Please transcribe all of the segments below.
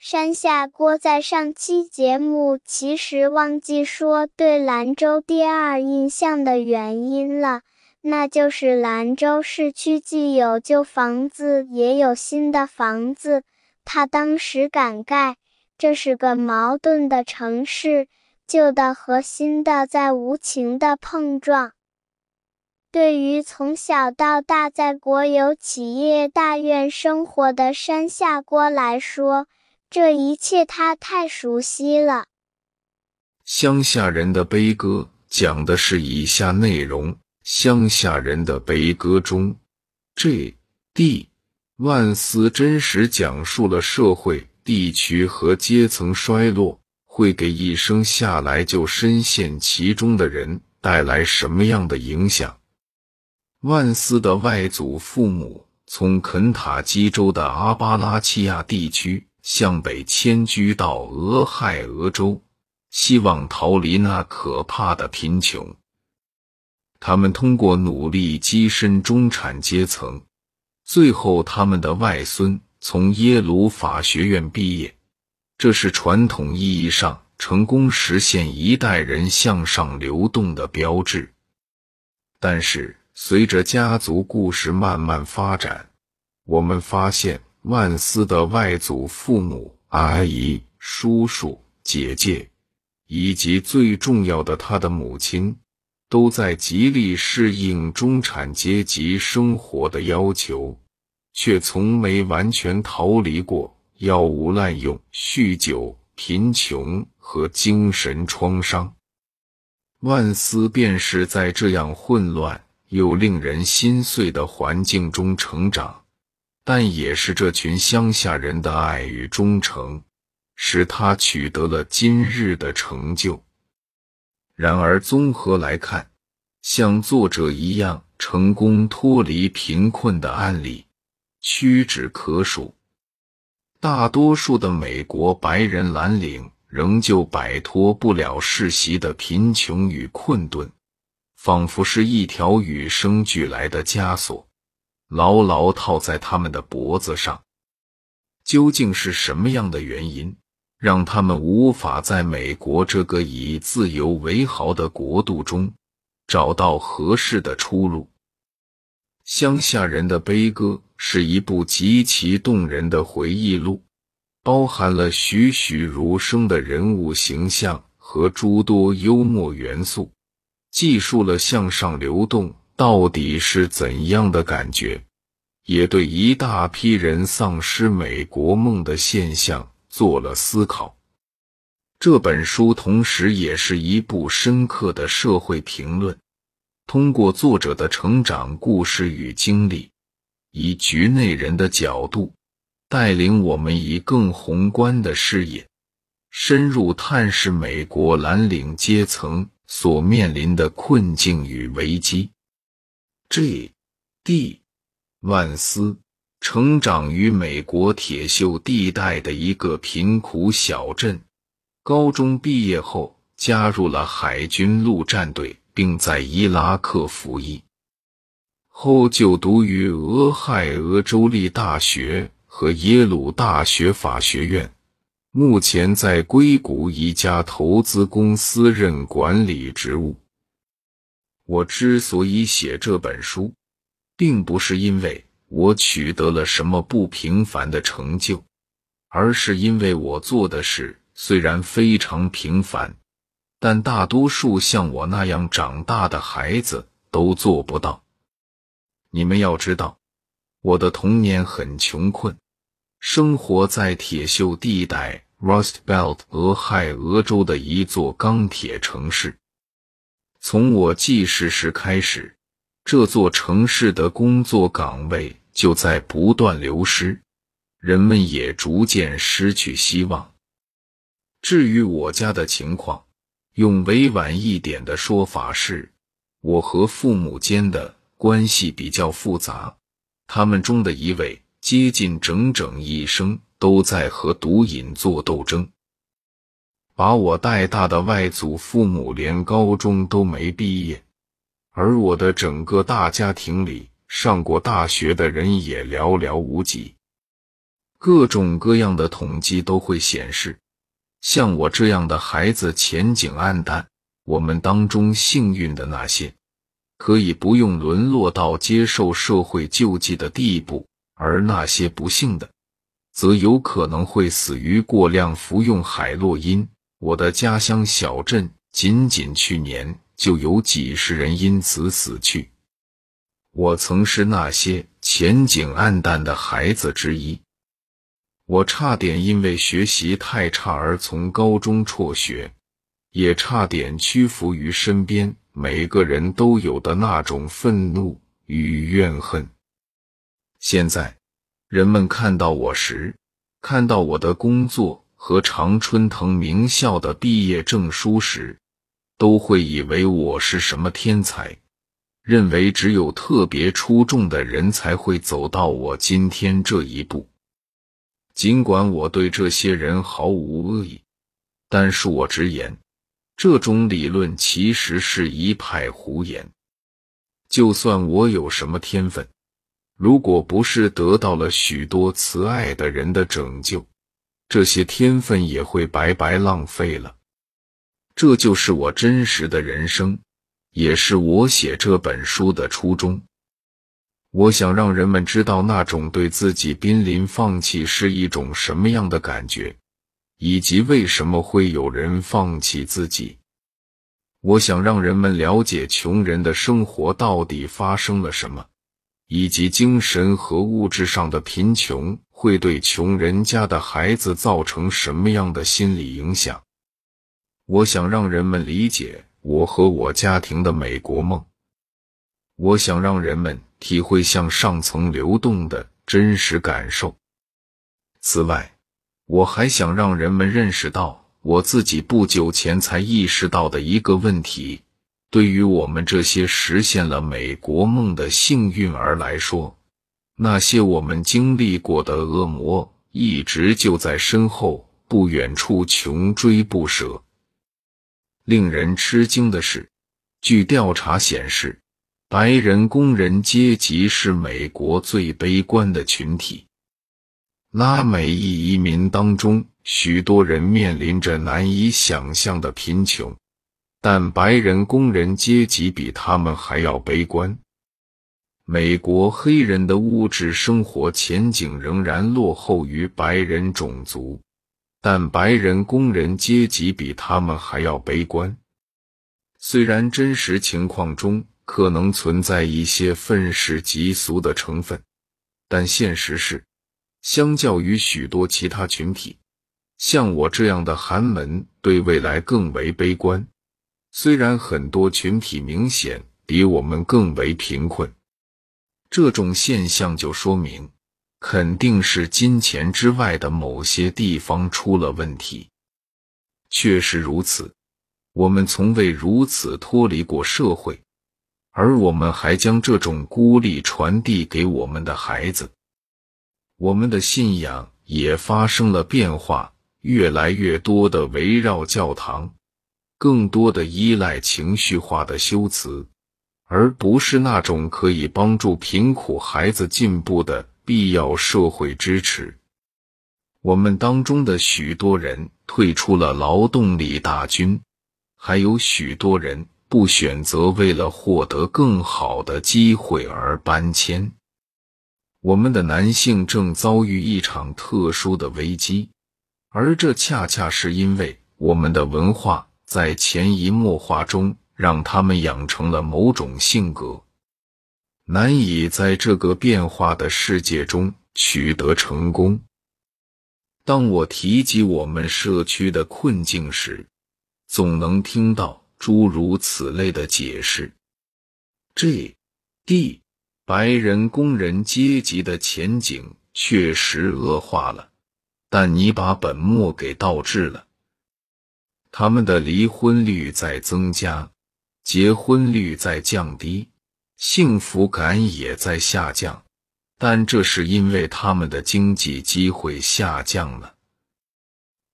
山下锅在上期节目其实忘记说对兰州第二印象的原因了，那就是兰州市区既有旧房子，也有新的房子。他当时感慨，这是个矛盾的城市，旧的和新的在无情的碰撞。对于从小到大在国有企业大院生活的山下锅来说，这一切他太熟悉了。乡下人的悲歌讲的是以下内容：乡下人的悲歌中，J、D、万斯真实讲述了社会、地区和阶层衰落会给一生下来就深陷其中的人带来什么样的影响。万斯的外祖父母从肯塔基州的阿巴拉契亚地区向北迁居到俄亥俄州，希望逃离那可怕的贫穷。他们通过努力跻身中产阶层，最后他们的外孙从耶鲁法学院毕业，这是传统意义上成功实现一代人向上流动的标志。但是。随着家族故事慢慢发展，我们发现万斯的外祖父母、阿姨、叔叔、姐姐，以及最重要的他的母亲，都在极力适应中产阶级生活的要求，却从没完全逃离过药物滥用、酗酒、贫穷和精神创伤。万斯便是在这样混乱。又令人心碎的环境中成长，但也是这群乡下人的爱与忠诚，使他取得了今日的成就。然而，综合来看，像作者一样成功脱离贫困的案例屈指可数。大多数的美国白人蓝领仍旧摆脱不了世袭的贫穷与困顿。仿佛是一条与生俱来的枷锁，牢牢套在他们的脖子上。究竟是什么样的原因，让他们无法在美国这个以自由为豪的国度中找到合适的出路？乡下人的悲歌是一部极其动人的回忆录，包含了栩栩如生的人物形象和诸多幽默元素。记述了向上流动到底是怎样的感觉，也对一大批人丧失美国梦的现象做了思考。这本书同时也是一部深刻的社会评论，通过作者的成长故事与经历，以局内人的角度，带领我们以更宏观的视野，深入探视美国蓝领阶层。所面临的困境与危机。J. D. 万斯成长于美国铁锈地带的一个贫苦小镇，高中毕业后加入了海军陆战队，并在伊拉克服役，后就读于俄亥俄州立大学和耶鲁大学法学院。目前在硅谷一家投资公司任管理职务。我之所以写这本书，并不是因为我取得了什么不平凡的成就，而是因为我做的事虽然非常平凡，但大多数像我那样长大的孩子都做不到。你们要知道，我的童年很穷困，生活在铁锈地带。Rust Belt，俄亥俄州的一座钢铁城市。从我记事时开始，这座城市的工作岗位就在不断流失，人们也逐渐失去希望。至于我家的情况，用委婉一点的说法是，我和父母间的关系比较复杂。他们中的一位接近整整一生。都在和毒瘾做斗争。把我带大的外祖父母连高中都没毕业，而我的整个大家庭里上过大学的人也寥寥无几。各种各样的统计都会显示，像我这样的孩子前景暗淡。我们当中幸运的那些，可以不用沦落到接受社会救济的地步；而那些不幸的，则有可能会死于过量服用海洛因。我的家乡小镇，仅仅去年就有几十人因此死去。我曾是那些前景暗淡的孩子之一，我差点因为学习太差而从高中辍学。也差点屈服于身边每个人都有的那种愤怒与怨恨。现在，人们看到我时，看到我的工作和常春藤名校的毕业证书时，都会以为我是什么天才，认为只有特别出众的人才会走到我今天这一步。尽管我对这些人毫无恶意，但恕我直言。这种理论其实是一派胡言。就算我有什么天分，如果不是得到了许多慈爱的人的拯救，这些天分也会白白浪费了。这就是我真实的人生，也是我写这本书的初衷。我想让人们知道，那种对自己濒临放弃是一种什么样的感觉。以及为什么会有人放弃自己？我想让人们了解穷人的生活到底发生了什么，以及精神和物质上的贫穷会对穷人家的孩子造成什么样的心理影响。我想让人们理解我和我家庭的美国梦。我想让人们体会向上层流动的真实感受。此外，我还想让人们认识到，我自己不久前才意识到的一个问题：对于我们这些实现了美国梦的幸运儿来说，那些我们经历过的恶魔一直就在身后不远处穷追不舍。令人吃惊的是，据调查显示，白人工人阶级是美国最悲观的群体。拉美裔移民当中，许多人面临着难以想象的贫穷，但白人工人阶级比他们还要悲观。美国黑人的物质生活前景仍然落后于白人种族，但白人工人阶级比他们还要悲观。虽然真实情况中可能存在一些愤世嫉俗的成分，但现实是。相较于许多其他群体，像我这样的寒门对未来更为悲观。虽然很多群体明显比我们更为贫困，这种现象就说明，肯定是金钱之外的某些地方出了问题。确实如此，我们从未如此脱离过社会，而我们还将这种孤立传递给我们的孩子。我们的信仰也发生了变化，越来越多的围绕教堂，更多的依赖情绪化的修辞，而不是那种可以帮助贫苦孩子进步的必要社会支持。我们当中的许多人退出了劳动力大军，还有许多人不选择为了获得更好的机会而搬迁。我们的男性正遭遇一场特殊的危机，而这恰恰是因为我们的文化在潜移默化中让他们养成了某种性格，难以在这个变化的世界中取得成功。当我提及我们社区的困境时，总能听到诸如此类的解释。G D。白人工人阶级的前景确实恶化了，但你把本末给倒置了。他们的离婚率在增加，结婚率在降低，幸福感也在下降，但这是因为他们的经济机会下降了。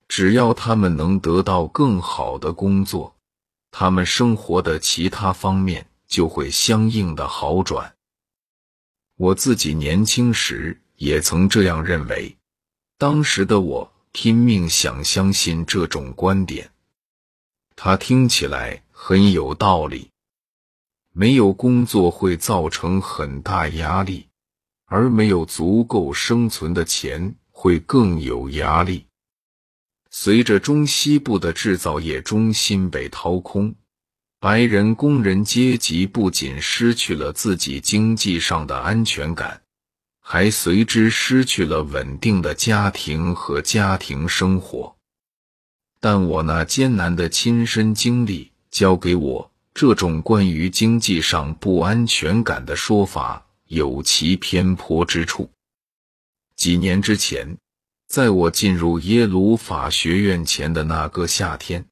只要他们能得到更好的工作，他们生活的其他方面就会相应的好转。我自己年轻时也曾这样认为，当时的我拼命想相信这种观点，它听起来很有道理。没有工作会造成很大压力，而没有足够生存的钱会更有压力。随着中西部的制造业中心被掏空，白人工人阶级不仅失去了自己经济上的安全感，还随之失去了稳定的家庭和家庭生活。但我那艰难的亲身经历交给我。这种关于经济上不安全感的说法有其偏颇之处。几年之前，在我进入耶鲁法学院前的那个夏天，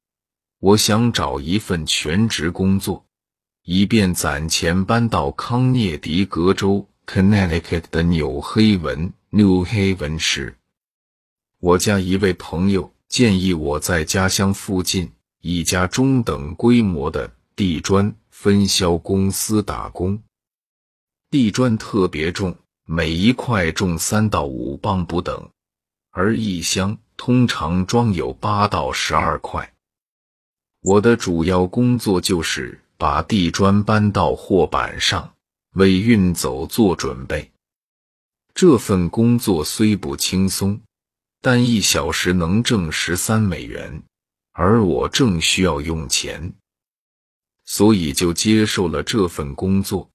我想找一份全职工作，以便攒钱搬到康涅狄格州 （Connecticut） 的纽黑文 （New Haven） 时，我家一位朋友建议我在家乡附近一家中等规模的。地砖分销公司打工，地砖特别重，每一块重三到五磅不等，而一箱通常装有八到十二块。我的主要工作就是把地砖搬到货板上，为运走做准备。这份工作虽不轻松，但一小时能挣十三美元，而我正需要用钱。所以就接受了这份工作，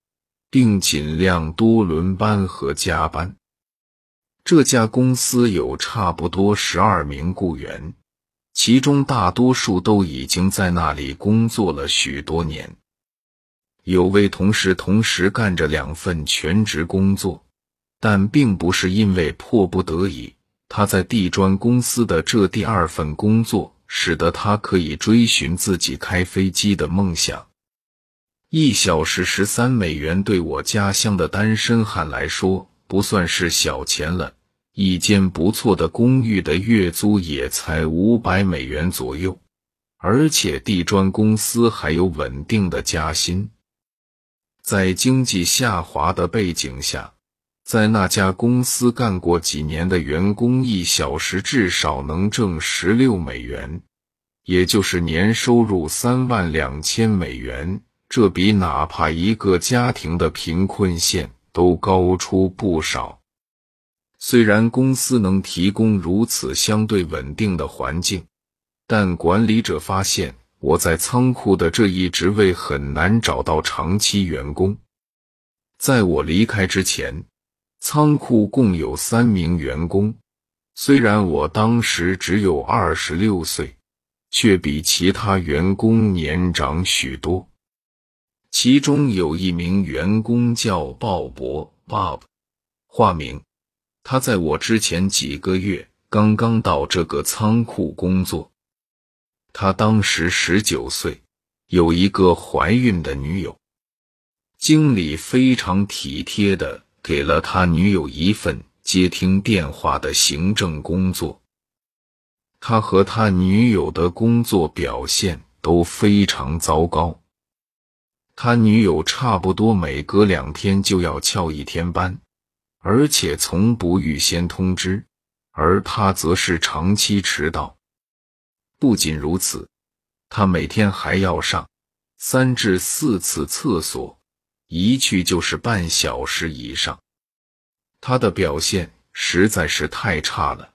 并尽量多轮班和加班。这家公司有差不多十二名雇员，其中大多数都已经在那里工作了许多年。有位同事同时干着两份全职工作，但并不是因为迫不得已。他在地砖公司的这第二份工作。使得他可以追寻自己开飞机的梦想。一小时十三美元对我家乡的单身汉来说不算是小钱了。一间不错的公寓的月租也才五百美元左右，而且地砖公司还有稳定的加薪。在经济下滑的背景下。在那家公司干过几年的员工，一小时至少能挣十六美元，也就是年收入三万两千美元。这比哪怕一个家庭的贫困线都高出不少。虽然公司能提供如此相对稳定的环境，但管理者发现我在仓库的这一职位很难找到长期员工。在我离开之前。仓库共有三名员工，虽然我当时只有二十六岁，却比其他员工年长许多。其中有一名员工叫鲍勃 （Bob），化名。他在我之前几个月刚刚到这个仓库工作。他当时十九岁，有一个怀孕的女友。经理非常体贴的。给了他女友一份接听电话的行政工作。他和他女友的工作表现都非常糟糕。他女友差不多每隔两天就要翘一天班，而且从不预先通知，而他则是长期迟到。不仅如此，他每天还要上三至四次厕所。一去就是半小时以上，他的表现实在是太差了，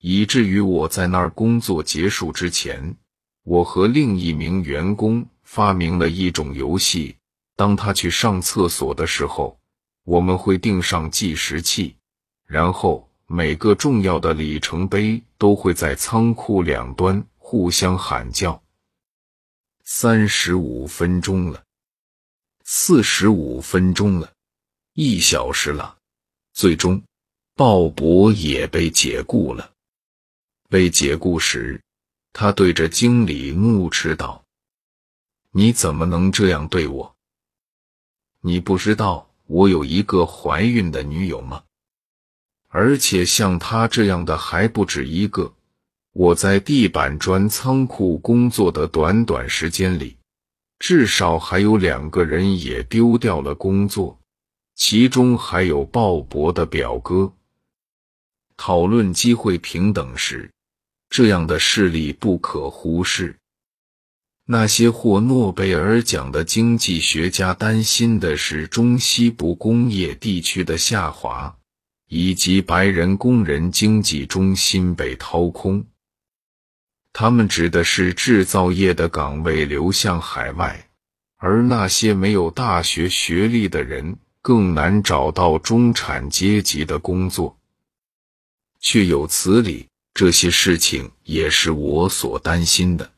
以至于我在那儿工作结束之前，我和另一名员工发明了一种游戏。当他去上厕所的时候，我们会钉上计时器，然后每个重要的里程碑都会在仓库两端互相喊叫。三十五分钟了。四十五分钟了，一小时了。最终，鲍勃也被解雇了。被解雇时，他对着经理怒斥道：“你怎么能这样对我？你不知道我有一个怀孕的女友吗？而且像她这样的还不止一个。我在地板砖仓库工作的短短时间里。”至少还有两个人也丢掉了工作，其中还有鲍勃的表哥。讨论机会平等时，这样的事例不可忽视。那些获诺贝尔奖的经济学家担心的是中西部工业地区的下滑，以及白人工人经济中心被掏空。他们指的是制造业的岗位流向海外，而那些没有大学学历的人更难找到中产阶级的工作。确有此理，这些事情也是我所担心的。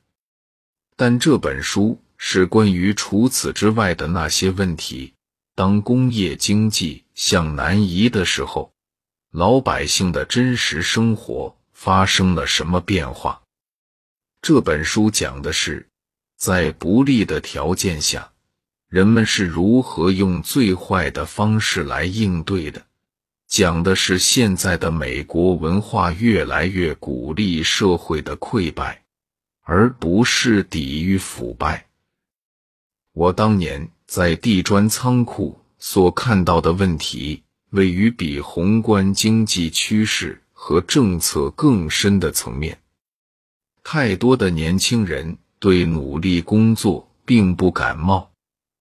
但这本书是关于除此之外的那些问题。当工业经济向南移的时候，老百姓的真实生活发生了什么变化？这本书讲的是，在不利的条件下，人们是如何用最坏的方式来应对的。讲的是现在的美国文化越来越鼓励社会的溃败。而不是抵御腐败。我当年在地砖仓库所看到的问题，位于比宏观经济趋势和政策更深的层面。太多的年轻人对努力工作并不感冒，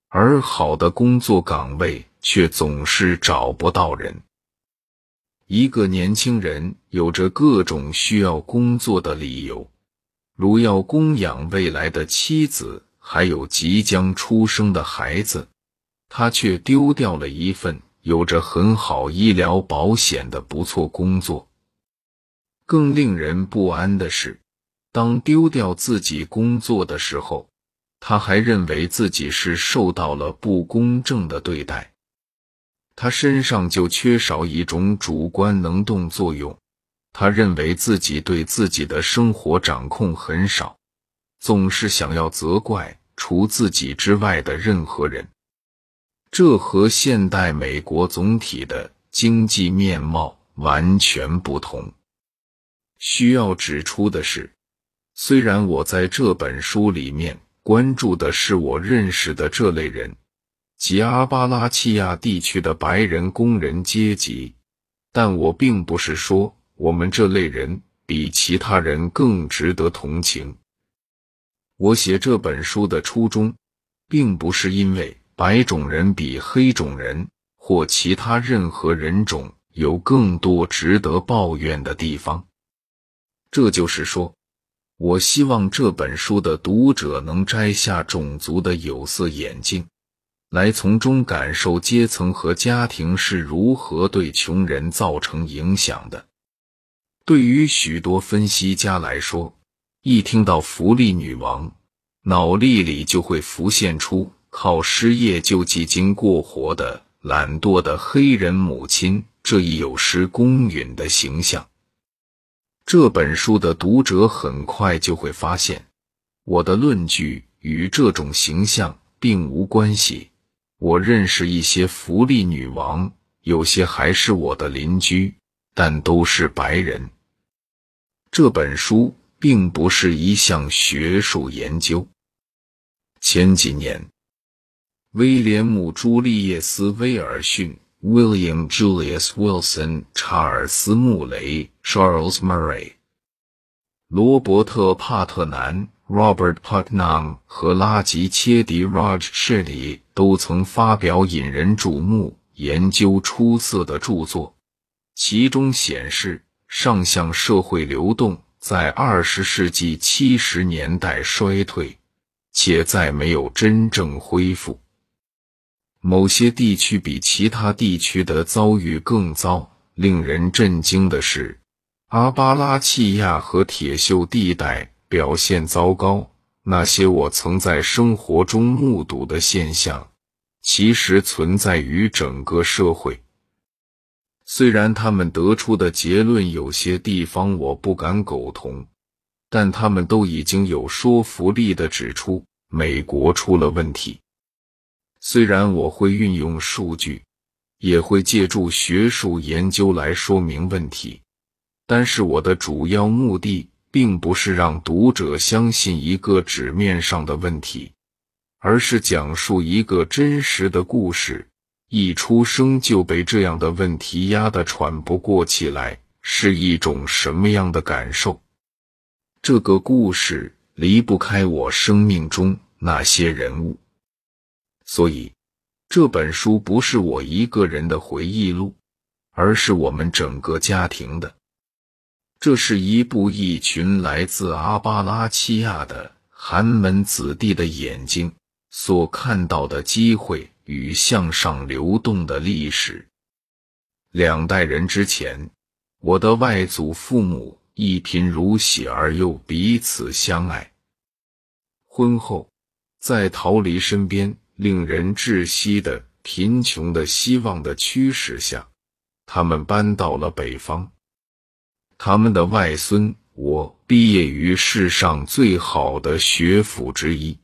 而好的工作岗位却总是找不到人。一个年轻人有着各种需要工作的理由。如要供养未来的妻子，还有即将出生的孩子，他却丢掉了一份有着很好医疗保险的不错工作。更令人不安的是，当丢掉自己工作的时候，他还认为自己是受到了不公正的对待。他身上就缺少一种主观能动作用。他认为自己对自己的生活掌控很少，总是想要责怪除自己之外的任何人。这和现代美国总体的经济面貌完全不同。需要指出的是，虽然我在这本书里面关注的是我认识的这类人，即阿巴拉契亚地区的白人工人阶级，但我并不是说。我们这类人比其他人更值得同情。我写这本书的初衷，并不是因为白种人比黑种人或其他任何人种有更多值得抱怨的地方。这就是说，我希望这本书的读者能摘下种族的有色眼镜，来从中感受阶层和家庭是如何对穷人造成影响的。对于许多分析家来说，一听到“福利女王”，脑力里就会浮现出靠失业救济金过活的懒惰的黑人母亲这一有失公允的形象。这本书的读者很快就会发现，我的论据与这种形象并无关系。我认识一些福利女王，有些还是我的邻居，但都是白人。这本书并不是一项学术研究。前几年，威廉姆·朱利叶斯·威尔逊 （William Julius Wilson）、查尔斯·穆雷 （Charles Murray）、罗伯特·帕特南 （Robert Putnam） 和拉吉切迪 （Raj Shetty） 都曾发表引人瞩目、研究出色的著作，其中显示。上向社会流动在二十世纪七十年代衰退，且再没有真正恢复。某些地区比其他地区的遭遇更糟。令人震惊的是，阿巴拉契亚和铁锈地带表现糟糕。那些我曾在生活中目睹的现象，其实存在于整个社会。虽然他们得出的结论有些地方我不敢苟同，但他们都已经有说服力的指出美国出了问题。虽然我会运用数据，也会借助学术研究来说明问题，但是我的主要目的并不是让读者相信一个纸面上的问题，而是讲述一个真实的故事。一出生就被这样的问题压得喘不过气来，是一种什么样的感受？这个故事离不开我生命中那些人物，所以这本书不是我一个人的回忆录，而是我们整个家庭的。这是一部一群来自阿巴拉契亚的寒门子弟的眼睛所看到的机会与向上流动的历史。两代人之前，我的外祖父母一贫如洗而又彼此相爱。婚后，在逃离身边令人窒息的贫穷的希望的驱使下，他们搬到了北方。他们的外孙，我毕业于世上最好的学府之一。